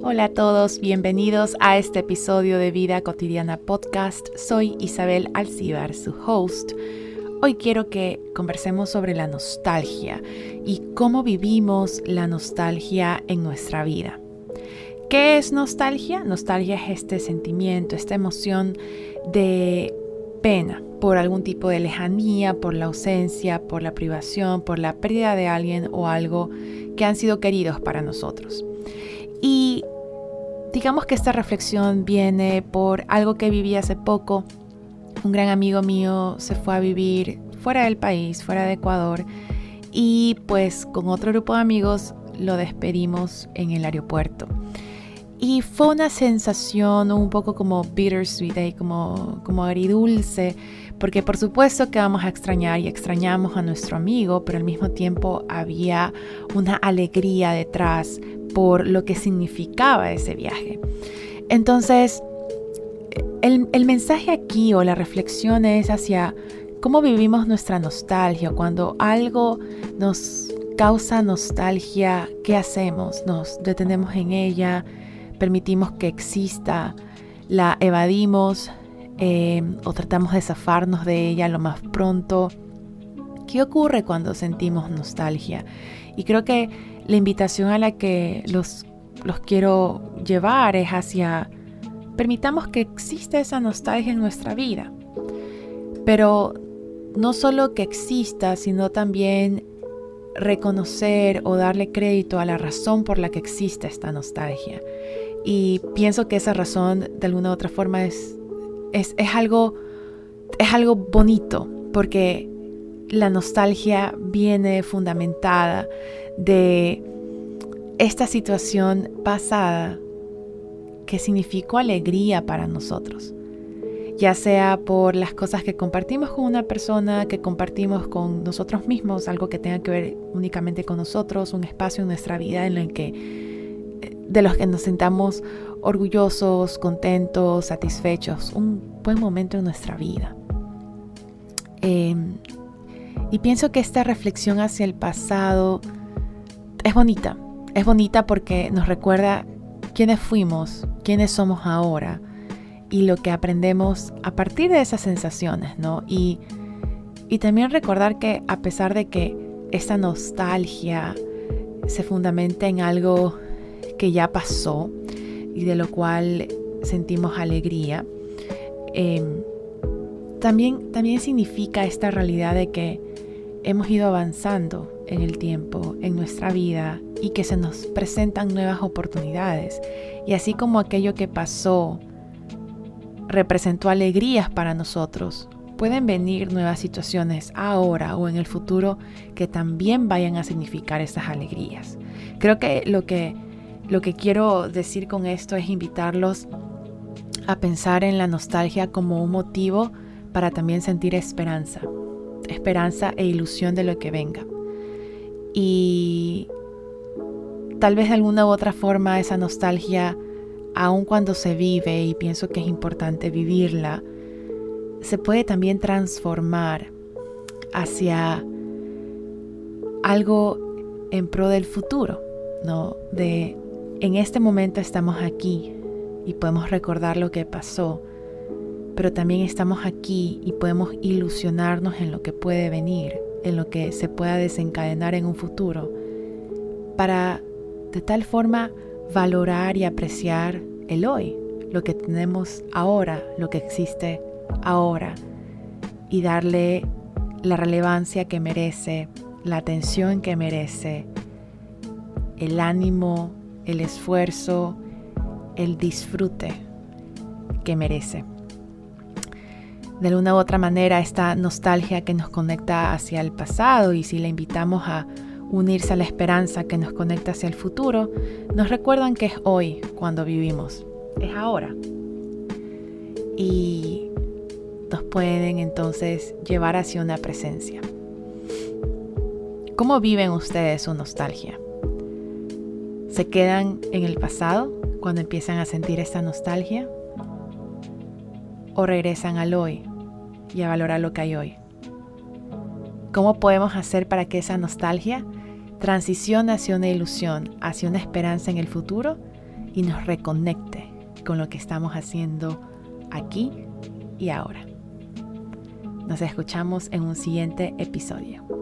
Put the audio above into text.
Hola a todos, bienvenidos a este episodio de Vida Cotidiana Podcast. Soy Isabel Alcibar, su host. Hoy quiero que conversemos sobre la nostalgia y cómo vivimos la nostalgia en nuestra vida. ¿Qué es nostalgia? Nostalgia es este sentimiento, esta emoción de pena por algún tipo de lejanía, por la ausencia, por la privación, por la pérdida de alguien o algo que han sido queridos para nosotros. Y digamos que esta reflexión viene por algo que viví hace poco. Un gran amigo mío se fue a vivir fuera del país, fuera de Ecuador, y pues con otro grupo de amigos lo despedimos en el aeropuerto. Y fue una sensación un poco como bittersweet, como, como agridulce, porque por supuesto que vamos a extrañar y extrañamos a nuestro amigo, pero al mismo tiempo había una alegría detrás por lo que significaba ese viaje. Entonces, el, el mensaje aquí o la reflexión es hacia cómo vivimos nuestra nostalgia. Cuando algo nos causa nostalgia, ¿qué hacemos? Nos detenemos en ella, permitimos que exista, la evadimos eh, o tratamos de zafarnos de ella lo más pronto. ¿Qué ocurre cuando sentimos nostalgia? Y creo que la invitación a la que los, los quiero llevar es hacia, permitamos que exista esa nostalgia en nuestra vida, pero no solo que exista, sino también reconocer o darle crédito a la razón por la que existe esta nostalgia. Y pienso que esa razón de alguna u otra forma es, es, es, algo, es algo bonito, porque la nostalgia viene fundamentada de esta situación pasada que significó alegría para nosotros, ya sea por las cosas que compartimos con una persona, que compartimos con nosotros mismos, algo que tenga que ver únicamente con nosotros, un espacio en nuestra vida en el que de los que nos sentamos orgullosos, contentos, satisfechos, un buen momento en nuestra vida. Em, y pienso que esta reflexión hacia el pasado es bonita. Es bonita porque nos recuerda quiénes fuimos, quiénes somos ahora y lo que aprendemos a partir de esas sensaciones, ¿no? Y, y también recordar que a pesar de que esta nostalgia se fundamenta en algo que ya pasó y de lo cual sentimos alegría, em, también, también significa esta realidad de que hemos ido avanzando en el tiempo, en nuestra vida y que se nos presentan nuevas oportunidades. Y así como aquello que pasó representó alegrías para nosotros, pueden venir nuevas situaciones ahora o en el futuro que también vayan a significar esas alegrías. Creo que lo que, lo que quiero decir con esto es invitarlos a pensar en la nostalgia como un motivo para también sentir esperanza, esperanza e ilusión de lo que venga. Y tal vez de alguna u otra forma esa nostalgia, aun cuando se vive, y pienso que es importante vivirla, se puede también transformar hacia algo en pro del futuro, ¿no? De en este momento estamos aquí y podemos recordar lo que pasó, pero también estamos aquí y podemos ilusionarnos en lo que puede venir en lo que se pueda desencadenar en un futuro, para de tal forma valorar y apreciar el hoy, lo que tenemos ahora, lo que existe ahora, y darle la relevancia que merece, la atención que merece, el ánimo, el esfuerzo, el disfrute que merece de alguna u otra manera esta nostalgia que nos conecta hacia el pasado y si la invitamos a unirse a la esperanza que nos conecta hacia el futuro, nos recuerdan que es hoy cuando vivimos, es ahora. Y nos pueden entonces llevar hacia una presencia. ¿Cómo viven ustedes su nostalgia? ¿Se quedan en el pasado cuando empiezan a sentir esta nostalgia? ¿O regresan al hoy y a valorar lo que hay hoy. ¿Cómo podemos hacer para que esa nostalgia transicione hacia una ilusión, hacia una esperanza en el futuro y nos reconecte con lo que estamos haciendo aquí y ahora. Nos escuchamos en un siguiente episodio.